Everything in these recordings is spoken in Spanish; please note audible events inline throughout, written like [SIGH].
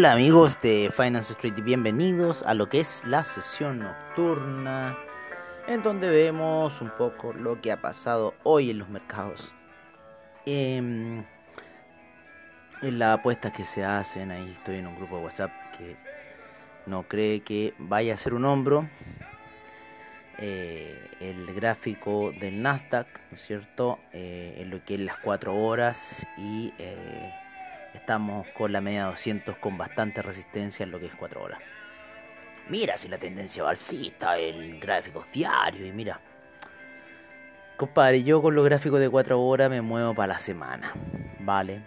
Hola amigos de Finance Street y bienvenidos a lo que es la sesión nocturna en donde vemos un poco lo que ha pasado hoy en los mercados. Em, en las apuestas que se hacen, ahí estoy en un grupo de WhatsApp que no cree que vaya a ser un hombro. Eh, el gráfico del Nasdaq, ¿no es cierto? Eh, en lo que es las 4 horas y eh, estamos con la media 200 con bastante resistencia en lo que es 4 horas. Mira si la tendencia va alcista, el gráfico diario y mira. Compadre, yo con los gráficos de 4 horas me muevo para la semana, ¿vale?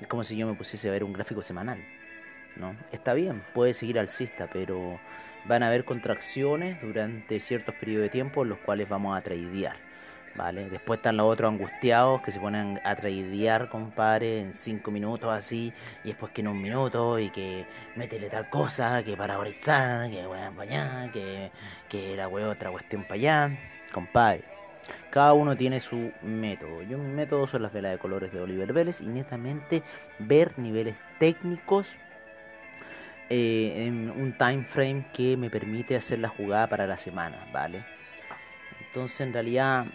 Es como si yo me pusiese a ver un gráfico semanal, ¿no? Está bien, puede seguir alcista, pero van a haber contracciones durante ciertos periodos de tiempo en los cuales vamos a tradear. ¿Vale? Después están los otros angustiados que se ponen a tradear, compadre, en 5 minutos así, y después que en un minuto, y que métele tal cosa, que para brizar, que weón para allá, que, que la weón otra cuestión para allá, compadre. Cada uno tiene su método. Yo mi método son las velas de colores de Oliver Vélez y netamente ver niveles técnicos eh, en un time frame que me permite hacer la jugada para la semana, ¿vale? Entonces en realidad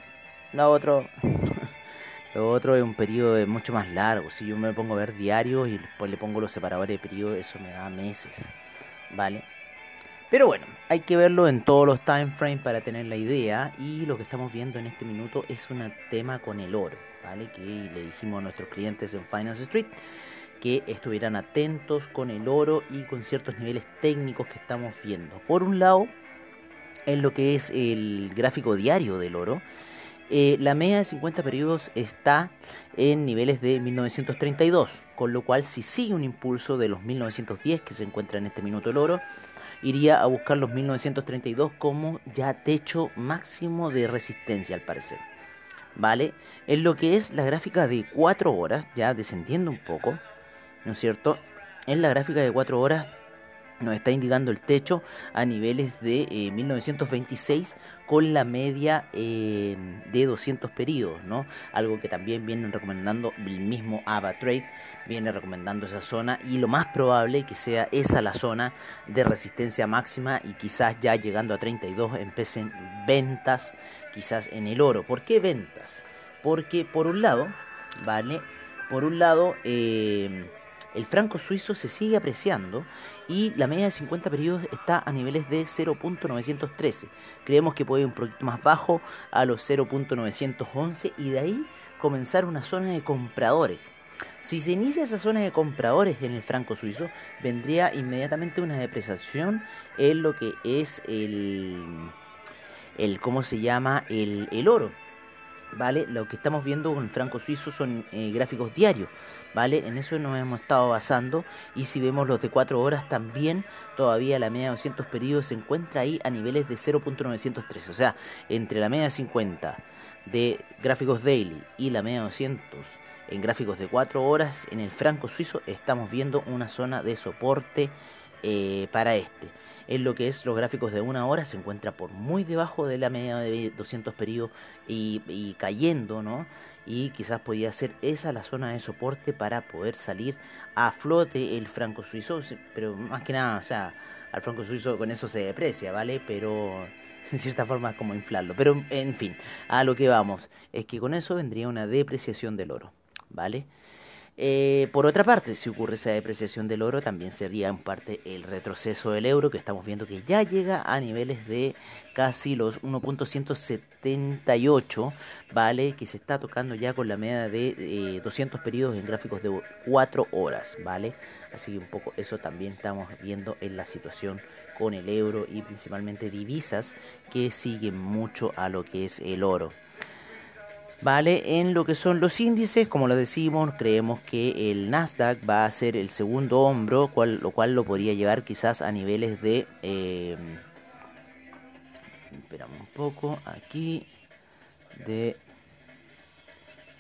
lo otro [LAUGHS] lo otro es un periodo mucho más largo. Si yo me pongo a ver diarios y después le pongo los separadores de periodo, eso me da meses, ¿vale? Pero bueno, hay que verlo en todos los time frames para tener la idea. Y lo que estamos viendo en este minuto es un tema con el oro, ¿vale? Que le dijimos a nuestros clientes en Finance Street que estuvieran atentos con el oro y con ciertos niveles técnicos que estamos viendo. Por un lado, en lo que es el gráfico diario del oro, eh, la media de 50 periodos está en niveles de 1932, con lo cual si sigue un impulso de los 1910 que se encuentra en este minuto el oro, iría a buscar los 1932 como ya techo máximo de resistencia al parecer. ¿Vale? En lo que es la gráfica de 4 horas, ya descendiendo un poco, ¿no es cierto? En la gráfica de 4 horas nos está indicando el techo a niveles de eh, 1926 con la media eh, de 200 periodos, ¿no? Algo que también vienen recomendando el mismo AvaTrade, viene recomendando esa zona y lo más probable que sea esa la zona de resistencia máxima y quizás ya llegando a 32 empiecen ventas quizás en el oro. ¿Por qué ventas? Porque por un lado, ¿vale? Por un lado, eh, el franco suizo se sigue apreciando y la media de 50 periodos está a niveles de 0.913. Creemos que puede ir un poquito más bajo a los 0.911 y de ahí comenzar una zona de compradores. Si se inicia esa zona de compradores en el franco suizo, vendría inmediatamente una depreciación en lo que es el, el ¿cómo se llama? El, el oro. ¿Vale? Lo que estamos viendo con el franco suizo son eh, gráficos diarios, ¿vale? En eso nos hemos estado basando y si vemos los de 4 horas también, todavía la media de 200 periodos se encuentra ahí a niveles de 0.913, o sea, entre la media de 50 de gráficos daily y la media de 200 en gráficos de 4 horas en el franco suizo estamos viendo una zona de soporte eh, para este en lo que es los gráficos de una hora se encuentra por muy debajo de la media de 200 periodos y, cayendo, ¿no? Y quizás podría ser esa la zona de soporte para poder salir a flote el franco suizo, pero más que nada, o sea, al franco suizo con eso se deprecia, ¿vale? Pero [LAUGHS] en cierta forma es como inflarlo. Pero en fin, a lo que vamos, es que con eso vendría una depreciación del oro, ¿vale? Eh, por otra parte, si ocurre esa depreciación del oro, también sería en parte el retroceso del euro, que estamos viendo que ya llega a niveles de casi los 1.178, ¿vale? Que se está tocando ya con la media de 200 periodos en gráficos de 4 horas, ¿vale? Así que un poco eso también estamos viendo en la situación con el euro y principalmente divisas que siguen mucho a lo que es el oro. Vale, en lo que son los índices, como lo decimos, creemos que el Nasdaq va a ser el segundo hombro, cual, lo cual lo podría llevar quizás a niveles de... Eh, esperamos un poco, aquí, de...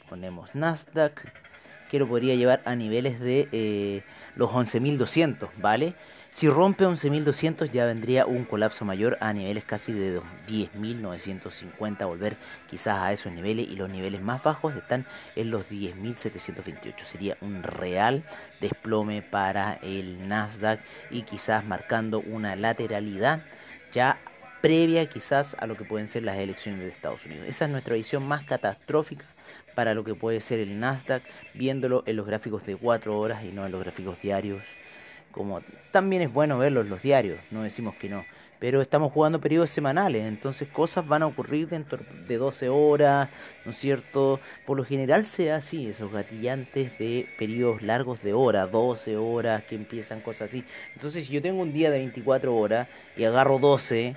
Ponemos Nasdaq, que lo podría llevar a niveles de eh, los 11.200, ¿vale? Si rompe 11.200 ya vendría un colapso mayor a niveles casi de 10.950, volver quizás a esos niveles y los niveles más bajos están en los 10.728. Sería un real desplome para el Nasdaq y quizás marcando una lateralidad ya previa quizás a lo que pueden ser las elecciones de Estados Unidos. Esa es nuestra visión más catastrófica para lo que puede ser el Nasdaq, viéndolo en los gráficos de 4 horas y no en los gráficos diarios como también es bueno verlos los diarios, no decimos que no, pero estamos jugando periodos semanales, entonces cosas van a ocurrir dentro de 12 horas, ¿no es cierto? Por lo general se así, esos gatillantes de periodos largos de horas, 12 horas, que empiezan cosas así. Entonces si yo tengo un día de 24 horas y agarro 12,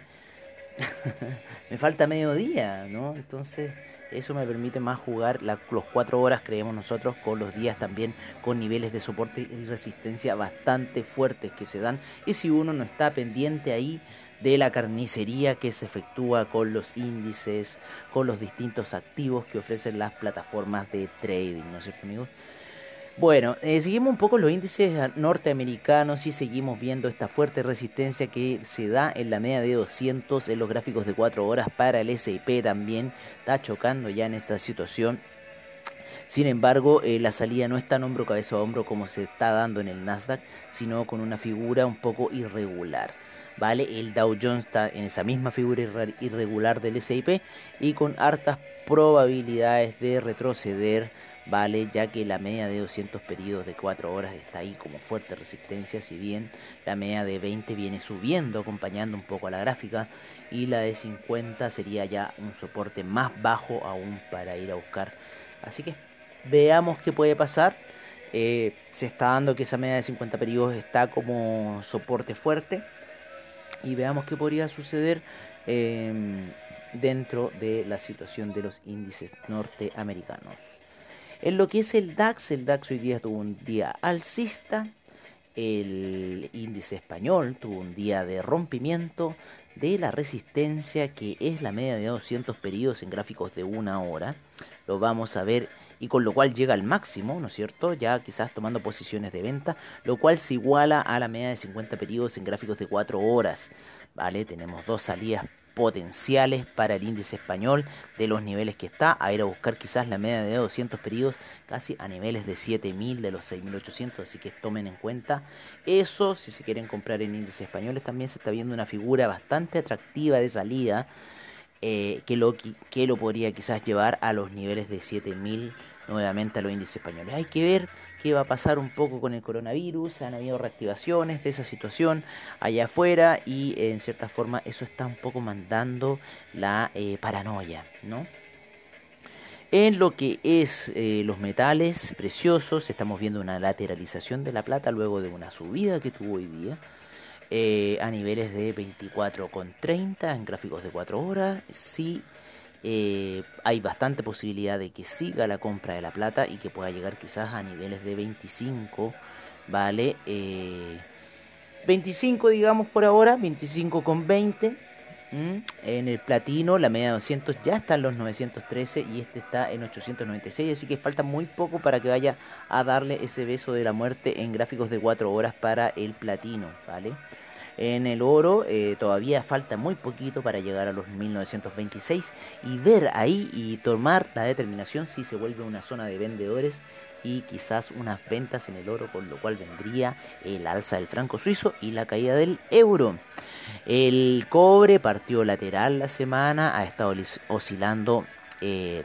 [LAUGHS] me falta medio día, ¿no? Entonces eso me permite más jugar la, los 4 horas, creemos nosotros, con los días también con niveles de soporte y resistencia bastante fuertes que se dan. Y si uno no está pendiente ahí de la carnicería que se efectúa con los índices, con los distintos activos que ofrecen las plataformas de trading, ¿no es cierto amigos? Bueno, eh, seguimos un poco los índices norteamericanos y seguimos viendo esta fuerte resistencia que se da en la media de 200 en los gráficos de 4 horas para el S&P también está chocando ya en esta situación. Sin embargo, eh, la salida no está en hombro cabeza a hombro como se está dando en el Nasdaq, sino con una figura un poco irregular. ¿Vale? El Dow Jones está en esa misma figura irregular del S&P y con hartas probabilidades de retroceder vale ya que la media de 200 periodos de 4 horas está ahí como fuerte resistencia, si bien la media de 20 viene subiendo acompañando un poco a la gráfica y la de 50 sería ya un soporte más bajo aún para ir a buscar. Así que veamos qué puede pasar. Eh, se está dando que esa media de 50 periodos está como soporte fuerte y veamos qué podría suceder. Em, dentro de la situación de los índices norteamericanos. En lo que es el DAX, el DAX hoy día tuvo un día alcista, el índice español tuvo un día de rompimiento de la resistencia que es la media de 200 periodos en gráficos de una hora. Lo vamos a ver y con lo cual llega al máximo, ¿no es cierto? Ya quizás tomando posiciones de venta, lo cual se iguala a la media de 50 periodos en gráficos de 4 horas. ¿Vale? Tenemos dos salidas potenciales para el índice español de los niveles que está, a ir a buscar quizás la media de 200 periodos casi a niveles de 7000 de los 6800, así que tomen en cuenta eso, si se quieren comprar en índices españoles también se está viendo una figura bastante atractiva de salida eh, que, lo, que lo podría quizás llevar a los niveles de 7000 nuevamente a los índices españoles. Hay que ver qué va a pasar un poco con el coronavirus, han habido reactivaciones de esa situación allá afuera y en cierta forma eso está un poco mandando la eh, paranoia, ¿no? En lo que es eh, los metales preciosos, estamos viendo una lateralización de la plata luego de una subida que tuvo hoy día. Eh, a niveles de 24,30 en gráficos de 4 horas. Sí, eh, hay bastante posibilidad de que siga la compra de la plata y que pueda llegar quizás a niveles de 25, ¿vale? 25 eh, digamos por ahora, 25 con 20. En el platino la media de 200 ya está en los 913 y este está en 896, así que falta muy poco para que vaya a darle ese beso de la muerte en gráficos de 4 horas para el platino, ¿vale? En el oro eh, todavía falta muy poquito para llegar a los 1926 y ver ahí y tomar la determinación si se vuelve una zona de vendedores y quizás unas ventas en el oro, con lo cual vendría el alza del franco suizo y la caída del euro. El cobre partió lateral la semana, ha estado oscilando eh,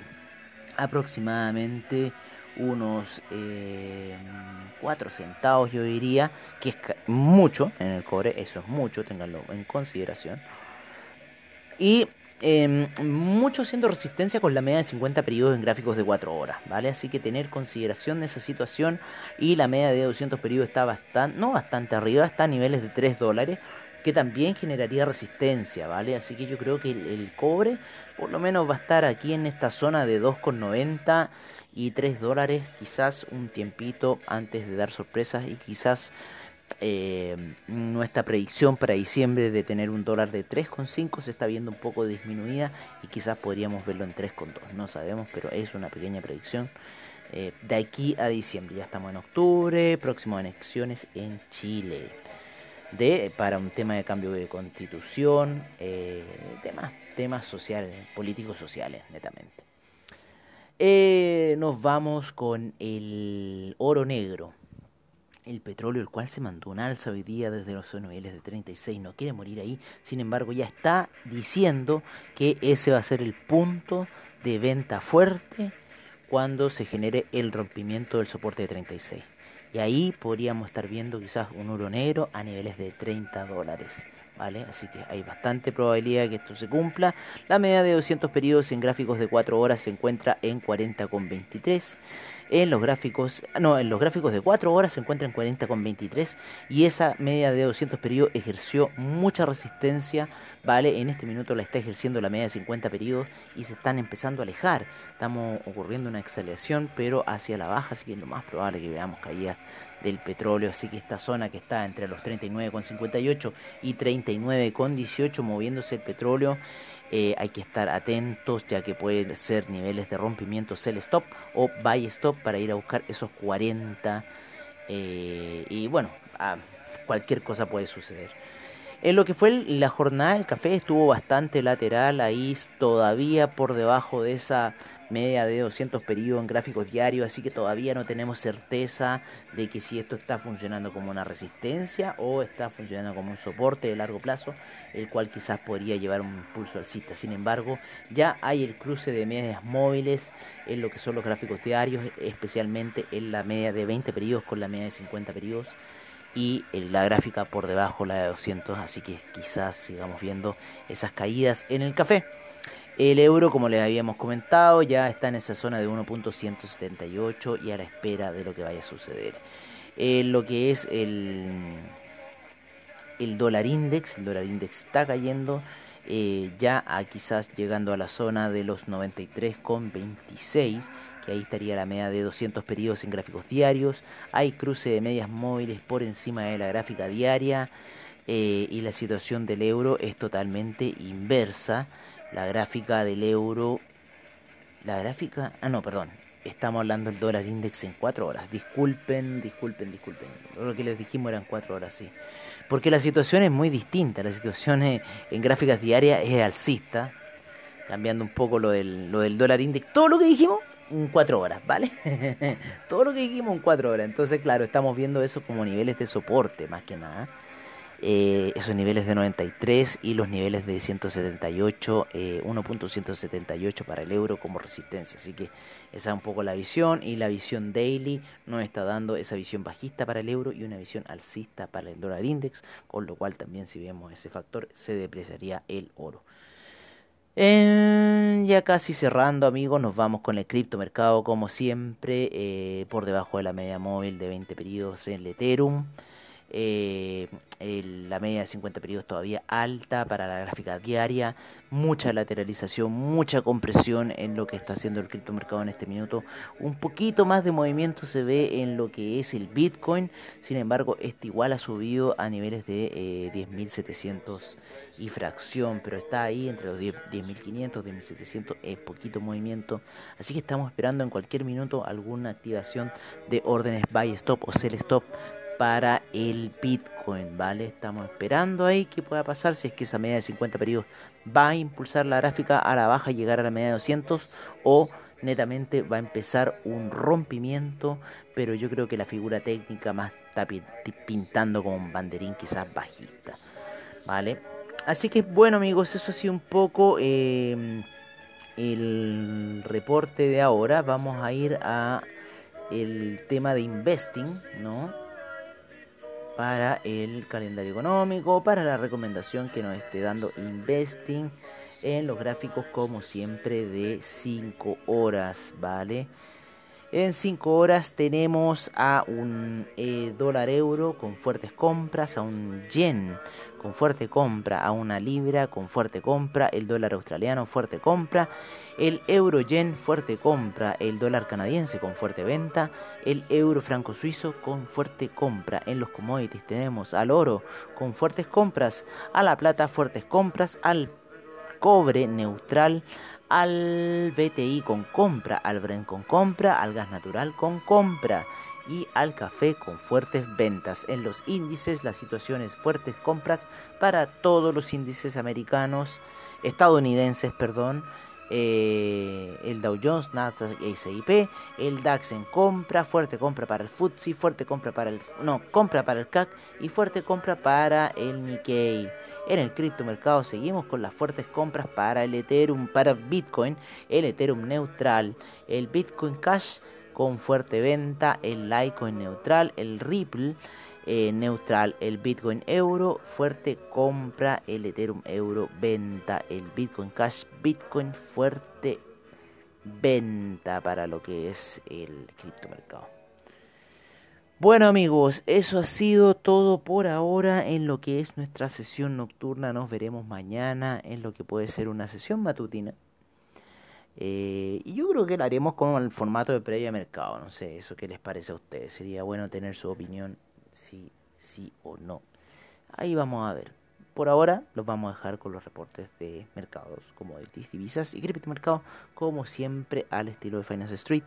aproximadamente unos eh, 4 centavos yo diría, que es mucho en el cobre, eso es mucho, ténganlo en consideración. Y eh, mucho siendo resistencia con la media de 50 periodos en gráficos de 4 horas, ¿vale? Así que tener consideración de esa situación y la media de 200 periodos está bastante, no bastante arriba, está a niveles de 3 dólares, que también generaría resistencia, ¿vale? Así que yo creo que el cobre por lo menos va a estar aquí en esta zona de 2,90 y 3 dólares, quizás un tiempito antes de dar sorpresas y quizás eh, nuestra predicción para diciembre de tener un dólar de 3,5 se está viendo un poco disminuida y quizás podríamos verlo en 3,2. No sabemos, pero es una pequeña predicción. Eh, de aquí a diciembre, ya estamos en octubre, próximas elecciones en Chile. De, para un tema de cambio de constitución, eh, temas, temas sociales, políticos sociales, netamente. Eh, nos vamos con el oro negro el petróleo, el cual se mandó un alza hoy día desde los niveles de 36, no quiere morir ahí, sin embargo ya está diciendo que ese va a ser el punto de venta fuerte cuando se genere el rompimiento del soporte de 36. Y ahí podríamos estar viendo quizás un oro negro a niveles de 30 dólares. ¿Vale? Así que hay bastante probabilidad de que esto se cumpla. La media de 200 periodos en gráficos de 4 horas se encuentra en 40,23 en los gráficos, no, en los gráficos de 4 horas se encuentra en 40,23 y esa media de 200 periodos ejerció mucha resistencia, ¿vale? En este minuto la está ejerciendo la media de 50 periodos y se están empezando a alejar. Estamos ocurriendo una aceleración, pero hacia la baja, así que es lo más probable que veamos caída del petróleo, así que esta zona que está entre los 39,58 y 39,18 moviéndose el petróleo eh, hay que estar atentos ya que pueden ser niveles de rompimiento sell stop o buy stop para ir a buscar esos 40 eh, y bueno, cualquier cosa puede suceder. En lo que fue la jornada, el café estuvo bastante lateral, ahí todavía por debajo de esa media de 200 periodos en gráficos diarios, así que todavía no tenemos certeza de que si esto está funcionando como una resistencia o está funcionando como un soporte de largo plazo, el cual quizás podría llevar un impulso alcista. Sin embargo, ya hay el cruce de medias móviles en lo que son los gráficos diarios, especialmente en la media de 20 periodos con la media de 50 periodos y la gráfica por debajo la de 200, así que quizás sigamos viendo esas caídas en el café. El euro, como les habíamos comentado, ya está en esa zona de 1.178 y a la espera de lo que vaya a suceder. Eh, lo que es el, el dólar index, el dólar index está cayendo eh, ya a quizás llegando a la zona de los 93,26 que ahí estaría la media de 200 periodos en gráficos diarios. Hay cruce de medias móviles por encima de la gráfica diaria eh, y la situación del euro es totalmente inversa la gráfica del euro, la gráfica, ah no, perdón, estamos hablando del dólar index en 4 horas. Disculpen, disculpen, disculpen. Lo que les dijimos eran 4 horas, sí. Porque la situación es muy distinta. La situación en gráficas diarias es alcista. Cambiando un poco lo del, lo del dólar index. Todo lo que dijimos en 4 horas, ¿vale? [LAUGHS] Todo lo que dijimos en 4 horas. Entonces, claro, estamos viendo eso como niveles de soporte, más que nada. Eh, esos niveles de 93 y los niveles de 178, eh, 1.178 para el euro como resistencia. Así que esa es un poco la visión y la visión daily nos está dando esa visión bajista para el euro y una visión alcista para el dólar index, con lo cual también si vemos ese factor se depreciaría el oro. Eh, ya casi cerrando amigos, nos vamos con el criptomercado como siempre, eh, por debajo de la media móvil de 20 periodos en el Ethereum. Eh, la media de 50 periodos todavía alta para la gráfica diaria, mucha lateralización, mucha compresión en lo que está haciendo el criptomercado en este minuto. Un poquito más de movimiento se ve en lo que es el Bitcoin, sin embargo, este igual ha subido a niveles de eh, 10.700 y fracción, pero está ahí entre los 10.500, 10.700, es poquito movimiento. Así que estamos esperando en cualquier minuto alguna activación de órdenes buy stop o sell stop para el Bitcoin, ¿vale? Estamos esperando ahí qué pueda pasar si es que esa media de 50 periodos va a impulsar la gráfica a la baja y llegar a la media de 200 o netamente va a empezar un rompimiento, pero yo creo que la figura técnica más está pintando como un banderín quizás bajista, ¿vale? Así que bueno amigos, eso ha sido un poco eh, el reporte de ahora. Vamos a ir a el tema de investing, ¿no? Para el calendario económico, para la recomendación que nos esté dando investing en los gráficos como siempre de 5 horas, ¿vale? En 5 horas tenemos a un eh, dólar euro con fuertes compras, a un yen con fuerte compra, a una libra con fuerte compra, el dólar australiano fuerte compra, el euro yen fuerte compra, el dólar canadiense con fuerte venta, el euro franco suizo con fuerte compra. En los commodities tenemos al oro con fuertes compras, a la plata fuertes compras, al cobre neutral, al BTI con compra, al Brent con compra, al gas natural con compra y al café con fuertes ventas. En los índices la situación es fuertes compras para todos los índices americanos, estadounidenses, perdón, eh, el Dow Jones, Nasdaq y S&P, el DAX en compra, fuerte compra para el FTSE, fuerte compra para el no, compra para el CAC y fuerte compra para el Nikkei. En el criptomercado seguimos con las fuertes compras para el Ethereum, para Bitcoin, el Ethereum neutral, el Bitcoin Cash con fuerte venta, el Litecoin neutral, el Ripple eh, neutral, el Bitcoin euro, fuerte compra, el Ethereum euro, venta, el Bitcoin Cash, Bitcoin fuerte venta para lo que es el criptomercado. Bueno amigos, eso ha sido todo por ahora en lo que es nuestra sesión nocturna. Nos veremos mañana en lo que puede ser una sesión matutina. Eh, y yo creo que la haremos con el formato de previa mercado. No sé, eso qué les parece a ustedes. Sería bueno tener su opinión, si sí o no. Ahí vamos a ver. Por ahora los vamos a dejar con los reportes de mercados, como de divisas y criptomercados, como siempre al estilo de Finance Street,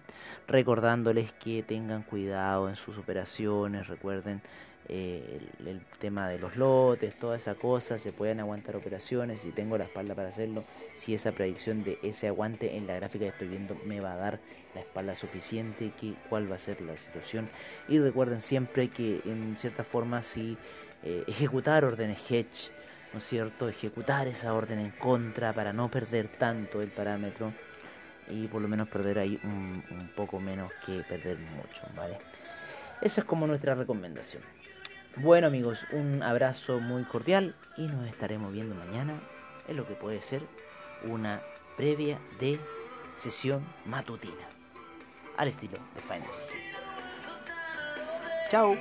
recordándoles que tengan cuidado en sus operaciones, recuerden eh, el, tema de los lotes, toda esa cosa, se pueden aguantar operaciones, si tengo la espalda para hacerlo, si esa predicción de ese aguante en la gráfica que estoy viendo me va a dar la espalda suficiente, que, cuál va a ser la situación. Y recuerden siempre que en cierta forma si eh, [LAUGHS] ejecutar órdenes hedge, ¿no es cierto? Ejecutar esa orden en contra para no perder tanto el parámetro y por lo menos perder ahí un, un poco menos que perder mucho, ¿vale? Esa es como nuestra recomendación. Bueno amigos, un abrazo muy cordial y nos estaremos viendo mañana en lo que puede ser una previa de sesión matutina al estilo de Finance Chao.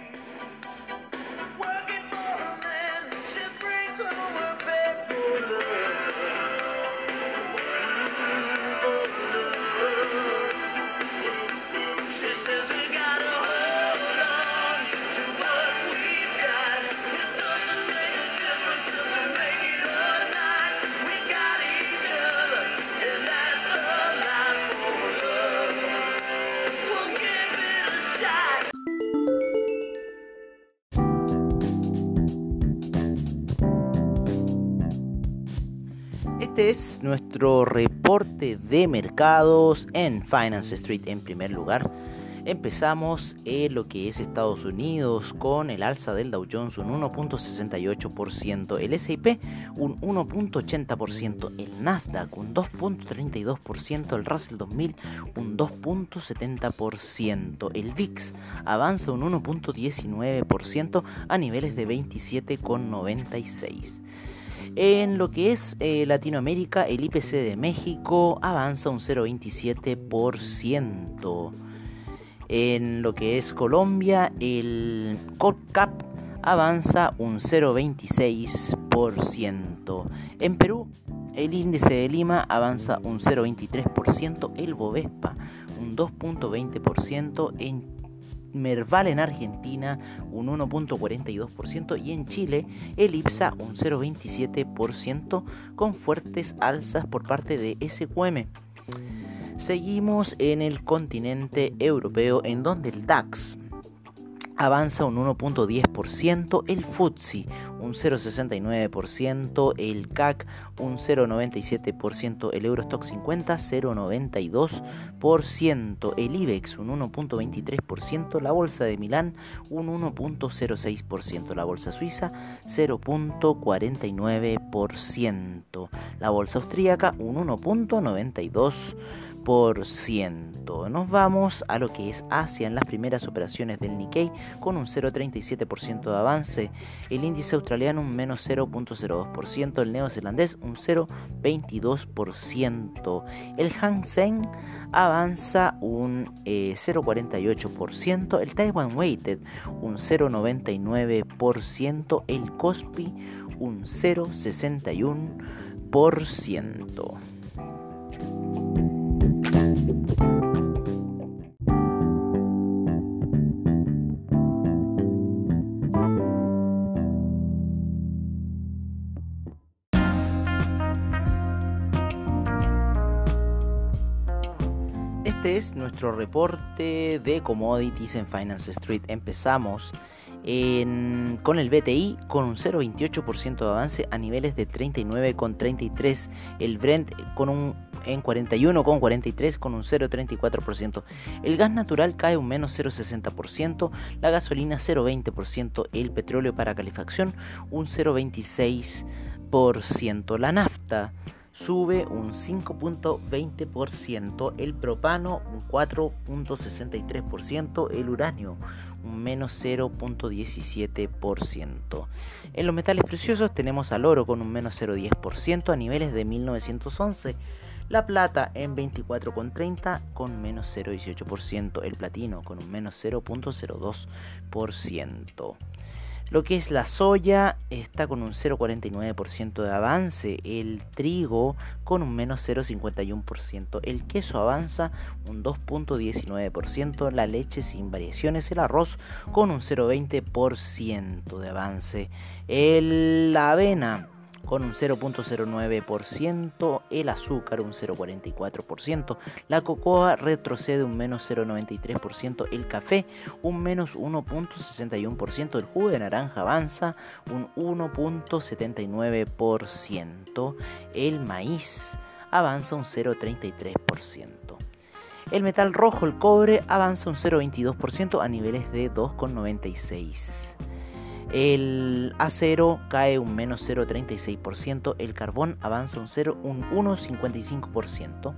Es nuestro reporte de mercados en Finance Street en primer lugar. Empezamos en lo que es Estados Unidos con el alza del Dow Jones un 1.68%, el S&P un 1.80%, el Nasdaq un 2.32%, el Russell 2000 un 2.70%, el VIX avanza un 1.19% a niveles de 27,96%. En lo que es eh, Latinoamérica, el IPC de México avanza un 0,27%. En lo que es Colombia, el CODCAP avanza un 0,26%. En Perú, el índice de Lima avanza un 0,23%. El Bovespa un 2,20%. En Merval en Argentina un 1.42% y en Chile el IPSA un 0.27% con fuertes alzas por parte de SQM. Seguimos en el continente europeo en donde el DAX avanza un 1.10%, el FTSE un 0.69%, el CAC un 0.97%, el Eurostock 50 0.92%, el IBEX un 1.23%, la Bolsa de Milán un 1.06%, la Bolsa Suiza 0.49%, la Bolsa Austríaca un 1.92%. Nos vamos a lo que es Asia en las primeras operaciones del Nikkei con un 0,37% de avance, el índice australiano un menos 0,02%, el neozelandés un 0,22%, el Hang Seng avanza un 0,48%, eh, el Taiwan Weighted un 0,99%, el Kospi un 0,61%. Nuestro reporte de commodities en Finance Street. Empezamos con el BTI con un 0,28% de avance a niveles de 39,33. El Brent con un en 41,43 con un 0,34%. El gas natural cae un menos 0,60%, la gasolina 0,20%, el petróleo para calefacción un 0,26%, la nafta sube un 5.20%, el propano un 4.63%, el uranio un menos 0.17%. En los metales preciosos tenemos al oro con un menos 0.10% a niveles de 1911, la plata en 24,30 con menos 0,18%, el platino con un menos 0.02%. Lo que es la soya está con un 0,49% de avance, el trigo con un menos 0,51%, el queso avanza un 2,19%, la leche sin variaciones, el arroz con un 0,20% de avance, el, la avena con un 0.09%, el azúcar un 0.44%, la cocoa retrocede un menos 0.93%, el café un menos 1.61%, el jugo de naranja avanza un 1.79%, el maíz avanza un 0.33%. El metal rojo, el cobre, avanza un 0.22% a niveles de 2,96%. El acero cae un menos 0,36%, el carbón avanza un, 0, un 1,55%,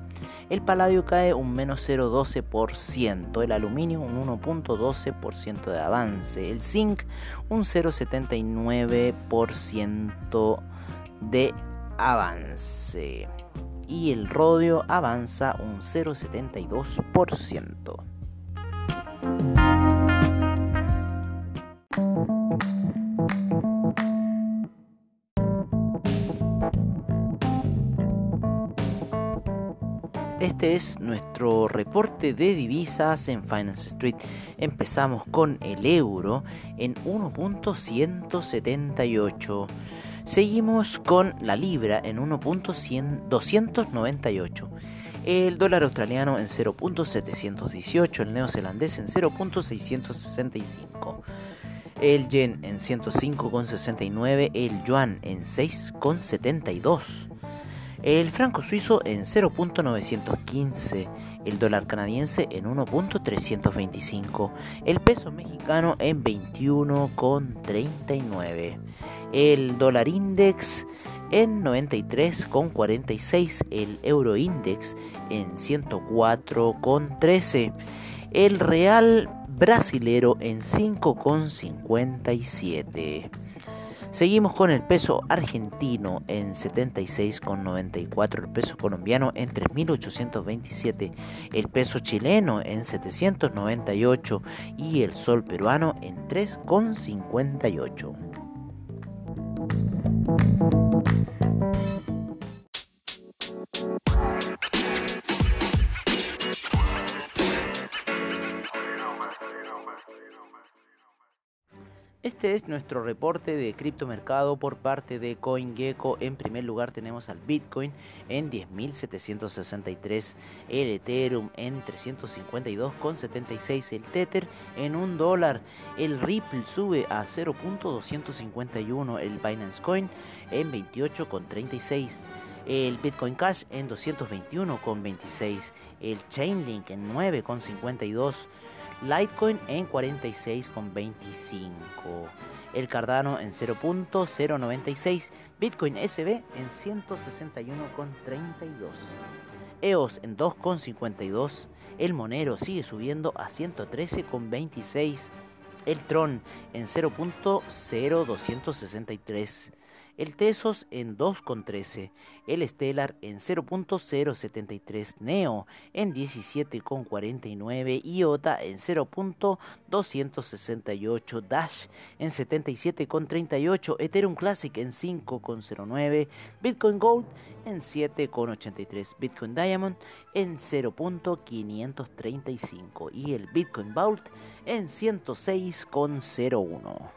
el paladio cae un menos 0,12%, el aluminio un 1,12% de avance, el zinc un 0,79% de avance y el rodio avanza un 0,72%. Este es nuestro reporte de divisas en Finance Street. Empezamos con el euro en 1.178. Seguimos con la libra en 1.298. El dólar australiano en 0.718. El neozelandés en 0.665. El yen en 105,69. El yuan en 6,72 el franco suizo en 0.915, el dólar canadiense en 1.325, el peso mexicano en 21.39, el dólar index en 93,46, el euro index en 104,13, el real brasilero en 5,57. Seguimos con el peso argentino en 76,94, el peso colombiano en 3.827, el peso chileno en 798 y el sol peruano en 3,58. Este es nuestro reporte de criptomercado por parte de CoinGecko. En primer lugar tenemos al Bitcoin en 10.763, el Ethereum en 352,76, el Tether en 1 dólar, el Ripple sube a 0.251, el Binance Coin en 28,36 el Bitcoin Cash en 221,26, el Chainlink en 9,52, Litecoin en 46,25, el Cardano en 0.096, Bitcoin SB en 161,32. EOS en 2,52. El Monero sigue subiendo a 113,26. El Tron en 0.0263 el Tesos en 2,13, el Stellar en 0.073, Neo en 17,49, IOTA en 0.268, Dash en 77,38, Ethereum Classic en 5,09, Bitcoin Gold en 7,83, Bitcoin Diamond en 0.535 y el Bitcoin Vault en 106,01.